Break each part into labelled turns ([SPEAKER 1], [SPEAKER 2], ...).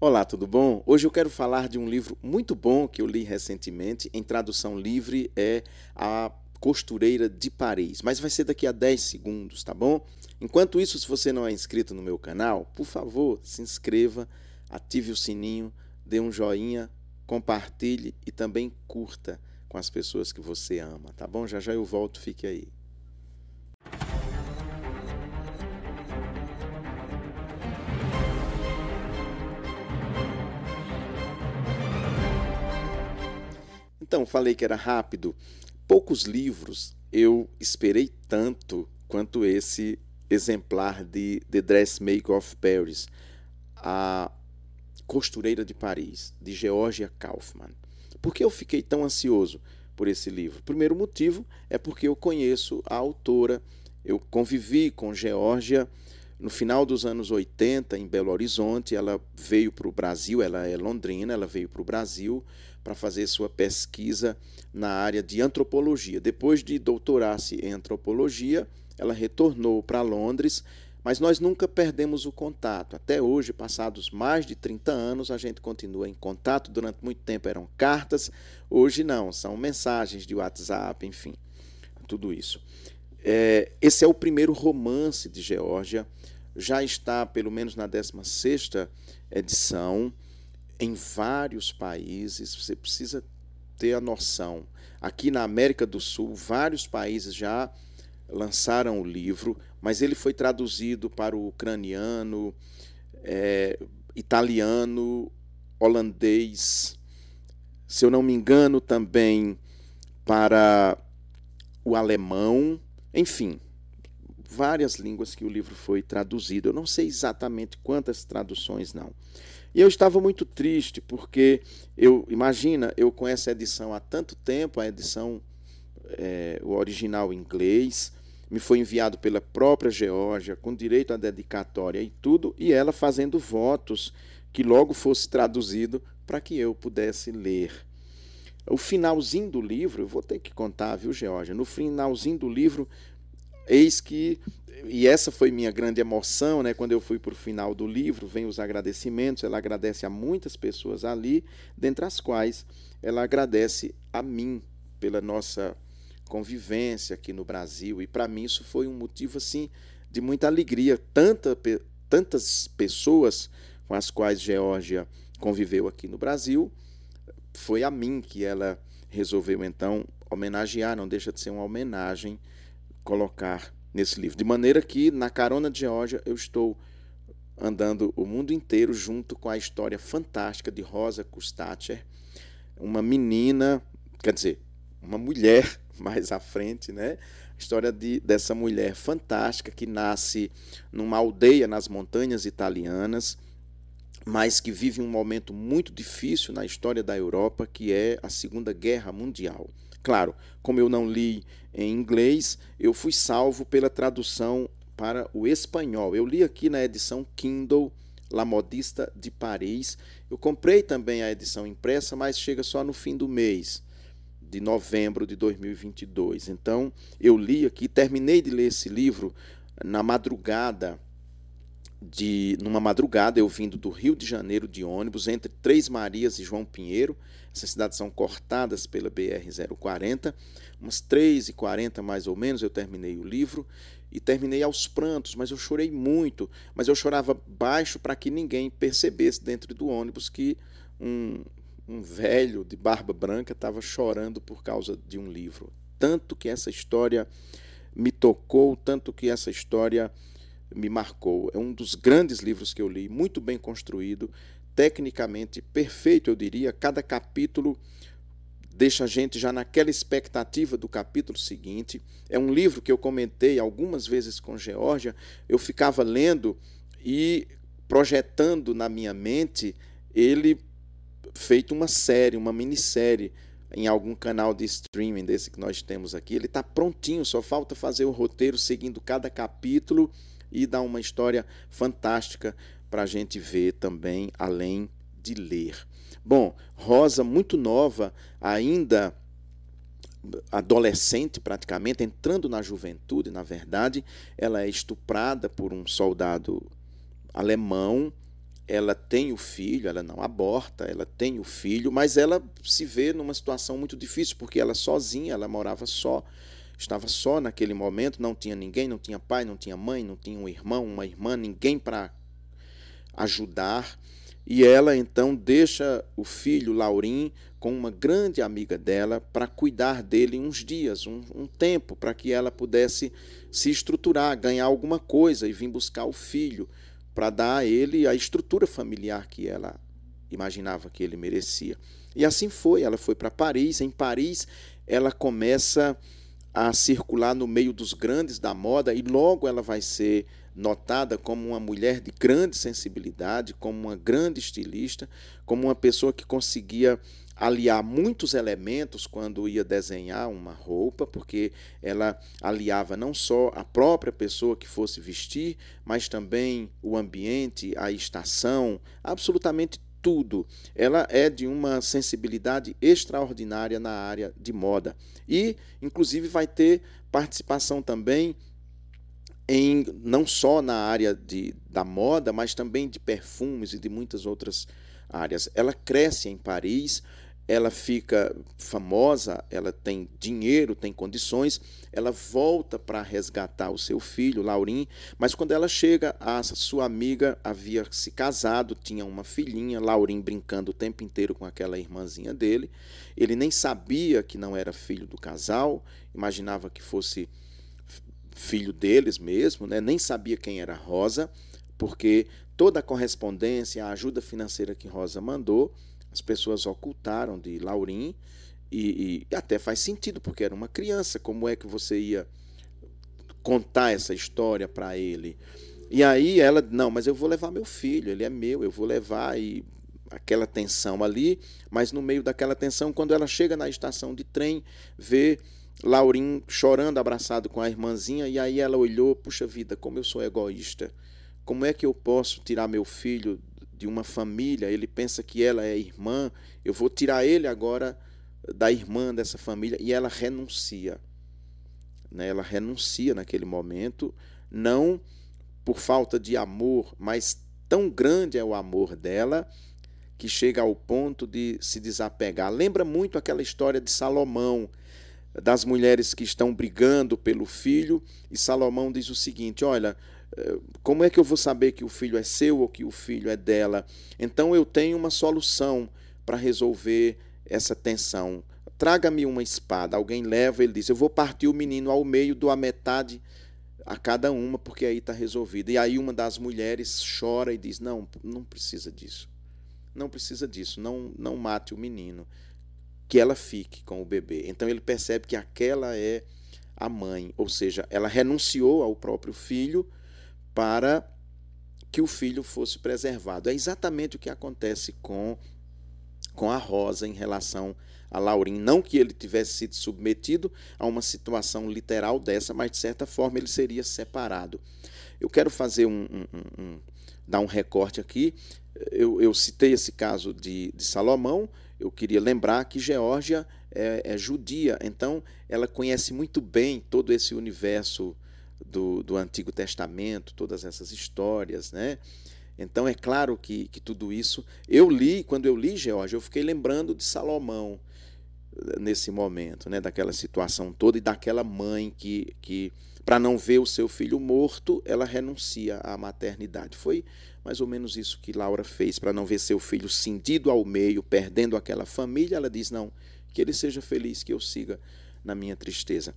[SPEAKER 1] Olá, tudo bom? Hoje eu quero falar de um livro muito bom que eu li recentemente, em tradução livre, é A Costureira de Paris, mas vai ser daqui a 10 segundos, tá bom? Enquanto isso, se você não é inscrito no meu canal, por favor, se inscreva, ative o sininho, dê um joinha, compartilhe e também curta com as pessoas que você ama, tá bom? Já já eu volto, fique aí. Então, falei que era rápido. Poucos livros eu esperei tanto quanto esse exemplar de The Dressmaker of Paris, a costureira de Paris, de Georgia Kaufmann. Por que eu fiquei tão ansioso por esse livro? Primeiro motivo é porque eu conheço a autora, eu convivi com Georgia no final dos anos 80 em Belo Horizonte. Ela veio para o Brasil, ela é londrina, ela veio para o Brasil para fazer sua pesquisa na área de antropologia. Depois de doutorar-se em antropologia, ela retornou para Londres, mas nós nunca perdemos o contato. Até hoje, passados mais de 30 anos, a gente continua em contato. Durante muito tempo eram cartas, hoje não, são mensagens de WhatsApp, enfim, tudo isso. É, esse é o primeiro romance de Geórgia, já está pelo menos na 16 edição em vários países, você precisa ter a noção. Aqui na América do Sul, vários países já lançaram o livro, mas ele foi traduzido para o ucraniano, é, italiano, holandês, se eu não me engano, também para o alemão, enfim, várias línguas que o livro foi traduzido. Eu não sei exatamente quantas traduções não. E eu estava muito triste porque eu imagina eu com essa edição há tanto tempo, a edição é, o original em inglês me foi enviado pela própria Geórgia com direito à dedicatória e tudo, e ela fazendo votos que logo fosse traduzido para que eu pudesse ler. O finalzinho do livro, eu vou ter que contar, viu, Geórgia? No finalzinho do livro, eis que e essa foi minha grande emoção, né? Quando eu fui para o final do livro, vem os agradecimentos. Ela agradece a muitas pessoas ali, dentre as quais ela agradece a mim pela nossa convivência aqui no Brasil. E para mim isso foi um motivo assim de muita alegria. Tanta, tantas pessoas com as quais Geórgia conviveu aqui no Brasil, foi a mim que ela resolveu então homenagear. Não deixa de ser uma homenagem colocar nesse livro. De maneira que, na carona de Georgia, eu estou andando o mundo inteiro junto com a história fantástica de Rosa Kustacher, uma menina, quer dizer, uma mulher mais à frente, né? A história de, dessa mulher fantástica que nasce numa aldeia nas montanhas italianas, mas que vive um momento muito difícil na história da Europa, que é a Segunda Guerra Mundial. Claro, como eu não li em inglês, eu fui salvo pela tradução para o espanhol. Eu li aqui na edição Kindle La Modista de Paris. Eu comprei também a edição impressa, mas chega só no fim do mês de novembro de 2022. Então, eu li aqui, terminei de ler esse livro na madrugada de numa madrugada eu vindo do Rio de Janeiro de ônibus entre Três Marias e João Pinheiro. Essas cidades são cortadas pela BR-040. Umas 3h40 mais ou menos eu terminei o livro e terminei aos prantos, mas eu chorei muito. Mas eu chorava baixo para que ninguém percebesse dentro do ônibus que um, um velho de barba branca estava chorando por causa de um livro. Tanto que essa história me tocou, tanto que essa história me marcou. É um dos grandes livros que eu li, muito bem construído, tecnicamente perfeito, eu diria. Cada capítulo deixa a gente já naquela expectativa do capítulo seguinte. É um livro que eu comentei algumas vezes com Geórgia, eu ficava lendo e projetando na minha mente ele feito uma série, uma minissérie em algum canal de streaming desse que nós temos aqui. Ele está prontinho, só falta fazer o roteiro seguindo cada capítulo e dá uma história fantástica para a gente ver também, além de ler. Bom, Rosa, muito nova, ainda adolescente praticamente, entrando na juventude, na verdade, ela é estuprada por um soldado alemão ela tem o filho, ela não aborta, ela tem o filho, mas ela se vê numa situação muito difícil, porque ela sozinha, ela morava só, estava só naquele momento, não tinha ninguém, não tinha pai, não tinha mãe, não tinha um irmão, uma irmã, ninguém para ajudar. E ela então deixa o filho Laurim com uma grande amiga dela para cuidar dele uns dias, um, um tempo, para que ela pudesse se estruturar, ganhar alguma coisa e vir buscar o filho para dar a ele a estrutura familiar que ela imaginava que ele merecia. E assim foi, ela foi para Paris. Em Paris, ela começa a circular no meio dos grandes da moda e logo ela vai ser notada como uma mulher de grande sensibilidade, como uma grande estilista, como uma pessoa que conseguia aliar muitos elementos quando ia desenhar uma roupa, porque ela aliava não só a própria pessoa que fosse vestir, mas também o ambiente, a estação, absolutamente tudo. Ela é de uma sensibilidade extraordinária na área de moda. E, inclusive, vai ter participação também em não só na área de, da moda, mas também de perfumes e de muitas outras áreas. Ela cresce em Paris, ela fica famosa, ela tem dinheiro, tem condições, ela volta para resgatar o seu filho, Laurim, mas quando ela chega, a sua amiga havia se casado, tinha uma filhinha, Laurim brincando o tempo inteiro com aquela irmãzinha dele. Ele nem sabia que não era filho do casal, imaginava que fosse filho deles mesmo, né? nem sabia quem era Rosa, porque toda a correspondência, a ajuda financeira que Rosa mandou, as pessoas ocultaram de Laurim e, e, até faz sentido, porque era uma criança. Como é que você ia contar essa história para ele? E aí ela, não, mas eu vou levar meu filho, ele é meu, eu vou levar e aquela tensão ali, mas no meio daquela tensão, quando ela chega na estação de trem, vê Laurim chorando, abraçado com a irmãzinha, e aí ela olhou, puxa vida, como eu sou egoísta. Como é que eu posso tirar meu filho de uma família, ele pensa que ela é irmã, eu vou tirar ele agora da irmã dessa família e ela renuncia. Né? Ela renuncia naquele momento, não por falta de amor, mas tão grande é o amor dela que chega ao ponto de se desapegar. Lembra muito aquela história de Salomão, das mulheres que estão brigando pelo filho, e Salomão diz o seguinte: Olha, como é que eu vou saber que o filho é seu ou que o filho é dela? Então eu tenho uma solução para resolver essa tensão. Traga-me uma espada. Alguém leva, ele diz: Eu vou partir o menino ao meio, dou a metade a cada uma, porque aí está resolvido. E aí uma das mulheres chora e diz: Não, não precisa disso. Não precisa disso. Não, não mate o menino. Que ela fique com o bebê. Então ele percebe que aquela é a mãe, ou seja, ela renunciou ao próprio filho para que o filho fosse preservado. É exatamente o que acontece com, com a Rosa em relação a Laurim. Não que ele tivesse sido submetido a uma situação literal dessa, mas de certa forma ele seria separado. Eu quero fazer um, um, um, dar um recorte aqui. Eu, eu citei esse caso de, de, Salomão. Eu queria lembrar que Geórgia é, é judia, então ela conhece muito bem todo esse universo do, do Antigo Testamento, todas essas histórias, né? Então é claro que, que tudo isso. Eu li, quando eu li George, eu fiquei lembrando de Salomão eh, nesse momento, né? daquela situação toda e daquela mãe que, que para não ver o seu filho morto, ela renuncia à maternidade. Foi mais ou menos isso que Laura fez, para não ver seu filho cindido ao meio, perdendo aquela família, ela diz: não, que ele seja feliz, que eu siga na minha tristeza.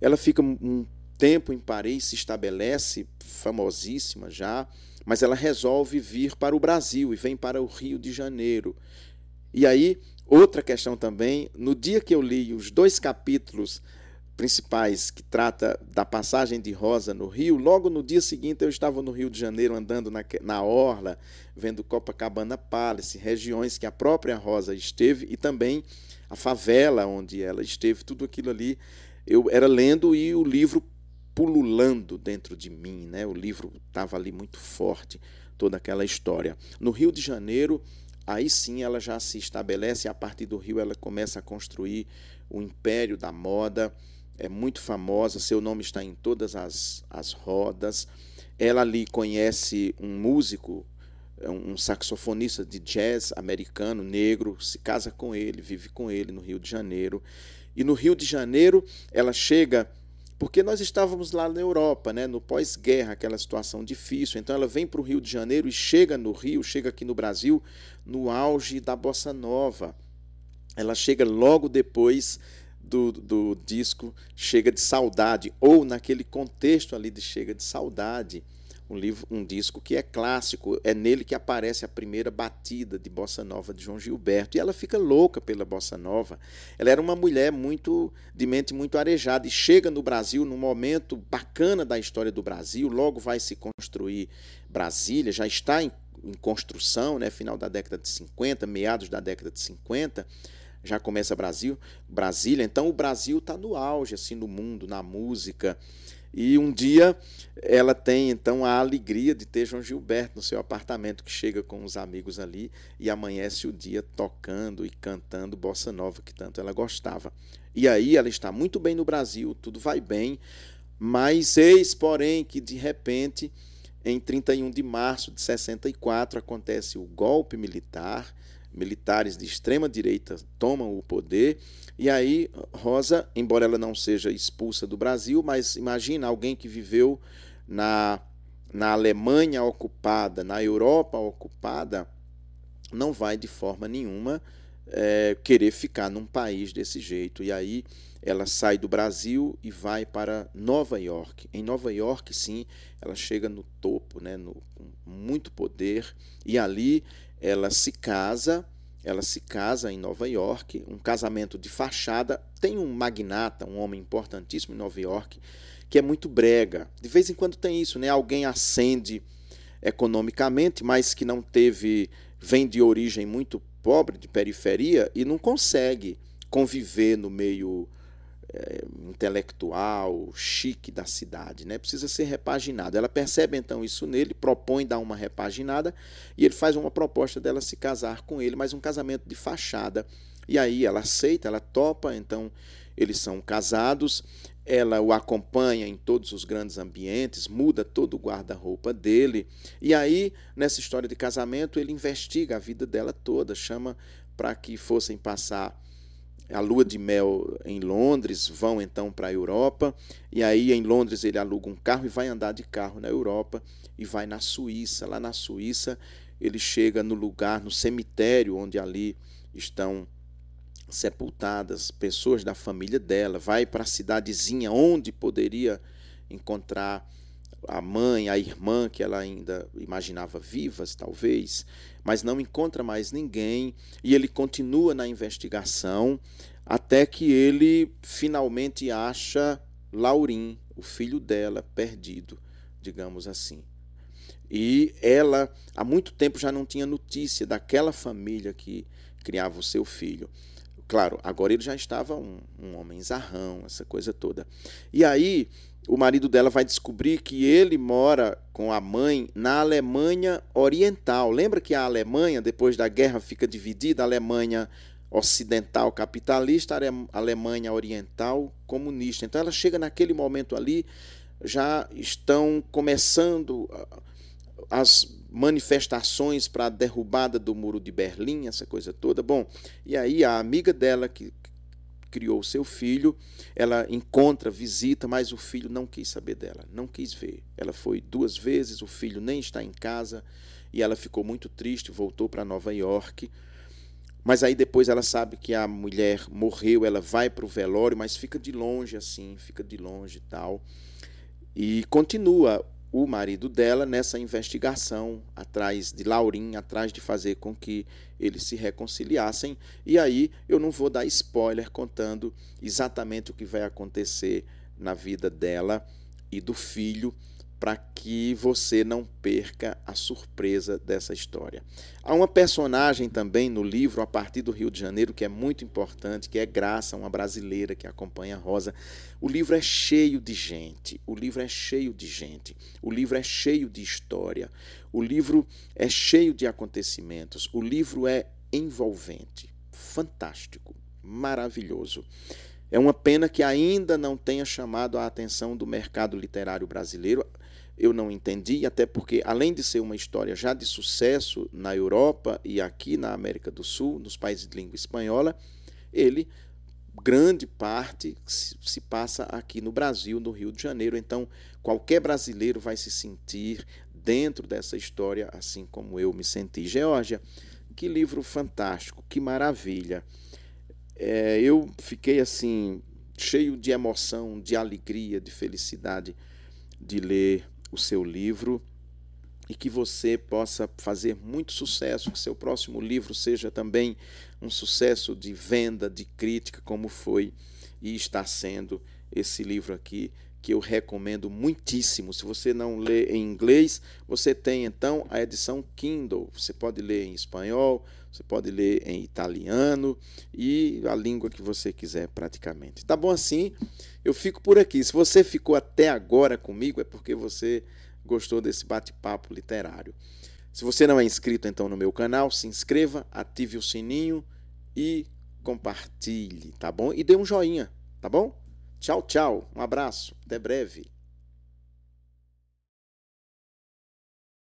[SPEAKER 1] Ela fica um tempo em Paris se estabelece, famosíssima já, mas ela resolve vir para o Brasil e vem para o Rio de Janeiro. E aí, outra questão também, no dia que eu li os dois capítulos principais que trata da passagem de Rosa no Rio, logo no dia seguinte eu estava no Rio de Janeiro andando na, na orla, vendo Copacabana Palace, regiões que a própria Rosa esteve e também a favela onde ela esteve, tudo aquilo ali eu era lendo e o livro pululando dentro de mim, né? O livro estava ali muito forte, toda aquela história. No Rio de Janeiro, aí sim ela já se estabelece, a partir do Rio ela começa a construir o império da moda, é muito famosa, seu nome está em todas as, as rodas. Ela ali conhece um músico é um saxofonista de jazz americano, negro, se casa com ele, vive com ele no Rio de Janeiro. E no Rio de Janeiro ela chega porque nós estávamos lá na Europa, né, no pós-guerra, aquela situação difícil. Então ela vem para o Rio de Janeiro e chega no Rio, chega aqui no Brasil, no auge da bossa nova. Ela chega logo depois do, do disco Chega de Saudade, ou naquele contexto ali de Chega de Saudade um livro, um disco que é clássico, é nele que aparece a primeira batida de bossa nova de João Gilberto, e ela fica louca pela bossa nova. Ela era uma mulher muito de mente muito arejada e chega no Brasil num momento bacana da história do Brasil, logo vai se construir Brasília, já está em, em construção, né, final da década de 50, meados da década de 50 já começa Brasil, Brasília. Então o Brasil está no auge assim no mundo, na música. E um dia ela tem então a alegria de ter João Gilberto no seu apartamento, que chega com os amigos ali e amanhece o dia tocando e cantando bossa nova que tanto ela gostava. E aí ela está muito bem no Brasil, tudo vai bem, mas eis, porém, que de repente, em 31 de março de 64, acontece o golpe militar militares de extrema direita tomam o poder e aí Rosa, embora ela não seja expulsa do Brasil, mas imagina alguém que viveu na na Alemanha ocupada, na Europa ocupada, não vai de forma nenhuma é, querer ficar num país desse jeito. E aí ela sai do Brasil e vai para Nova York. Em Nova York, sim, ela chega no topo, né, no, com muito poder, e ali ela se casa, ela se casa em Nova York, um casamento de fachada. Tem um magnata, um homem importantíssimo em Nova York, que é muito brega. De vez em quando tem isso, né? Alguém ascende economicamente, mas que não teve, vem de origem muito pobre, de periferia, e não consegue conviver no meio é, intelectual, chique da cidade, né? Precisa ser repaginado. Ela percebe então isso nele, propõe dar uma repaginada e ele faz uma proposta dela se casar com ele, mas um casamento de fachada. E aí ela aceita, ela topa, então eles são casados. Ela o acompanha em todos os grandes ambientes, muda todo o guarda-roupa dele. E aí, nessa história de casamento, ele investiga a vida dela toda, chama para que fossem passar a lua de mel em Londres, vão então para a Europa, e aí em Londres ele aluga um carro e vai andar de carro na Europa e vai na Suíça. Lá na Suíça ele chega no lugar, no cemitério onde ali estão sepultadas pessoas da família dela, vai para a cidadezinha onde poderia encontrar a mãe, a irmã que ela ainda imaginava vivas, talvez, mas não encontra mais ninguém e ele continua na investigação até que ele finalmente acha Laurim, o filho dela, perdido, digamos assim. E ela, há muito tempo, já não tinha notícia daquela família que criava o seu filho. Claro, agora ele já estava um, um homem zarrão, essa coisa toda. E aí o marido dela vai descobrir que ele mora com a mãe na Alemanha Oriental. Lembra que a Alemanha, depois da guerra, fica dividida: a Alemanha ocidental capitalista, a Alemanha oriental comunista. Então ela chega naquele momento ali, já estão começando as manifestações para a derrubada do muro de Berlim, essa coisa toda. Bom, e aí a amiga dela que criou seu filho, ela encontra, visita, mas o filho não quis saber dela, não quis ver. Ela foi duas vezes, o filho nem está em casa e ela ficou muito triste, voltou para Nova York. Mas aí depois ela sabe que a mulher morreu, ela vai para o velório, mas fica de longe assim, fica de longe e tal. E continua o marido dela nessa investigação atrás de Laurim, atrás de fazer com que eles se reconciliassem. E aí eu não vou dar spoiler contando exatamente o que vai acontecer na vida dela e do filho para que você não perca a surpresa dessa história. Há uma personagem também no livro, a partir do Rio de Janeiro, que é muito importante, que é Graça, uma brasileira que acompanha a Rosa. O livro é cheio de gente, o livro é cheio de gente, o livro é cheio de história, o livro é cheio de acontecimentos, o livro é envolvente, fantástico, maravilhoso. É uma pena que ainda não tenha chamado a atenção do mercado literário brasileiro eu não entendi, até porque, além de ser uma história já de sucesso na Europa e aqui na América do Sul, nos países de língua espanhola, ele, grande parte, se passa aqui no Brasil, no Rio de Janeiro. Então, qualquer brasileiro vai se sentir dentro dessa história, assim como eu me senti. Geórgia, que livro fantástico, que maravilha. É, eu fiquei assim, cheio de emoção, de alegria, de felicidade de ler o seu livro e que você possa fazer muito sucesso, que seu próximo livro seja também um sucesso de venda, de crítica, como foi e está sendo esse livro aqui, que eu recomendo muitíssimo. Se você não lê em inglês, você tem então a edição Kindle. Você pode ler em espanhol, você pode ler em italiano e a língua que você quiser praticamente. Tá bom assim? Eu fico por aqui. Se você ficou até agora comigo é porque você gostou desse bate-papo literário. Se você não é inscrito então no meu canal, se inscreva, ative o sininho e compartilhe, tá bom? E dê um joinha, tá bom? Tchau, tchau. Um abraço. Até breve.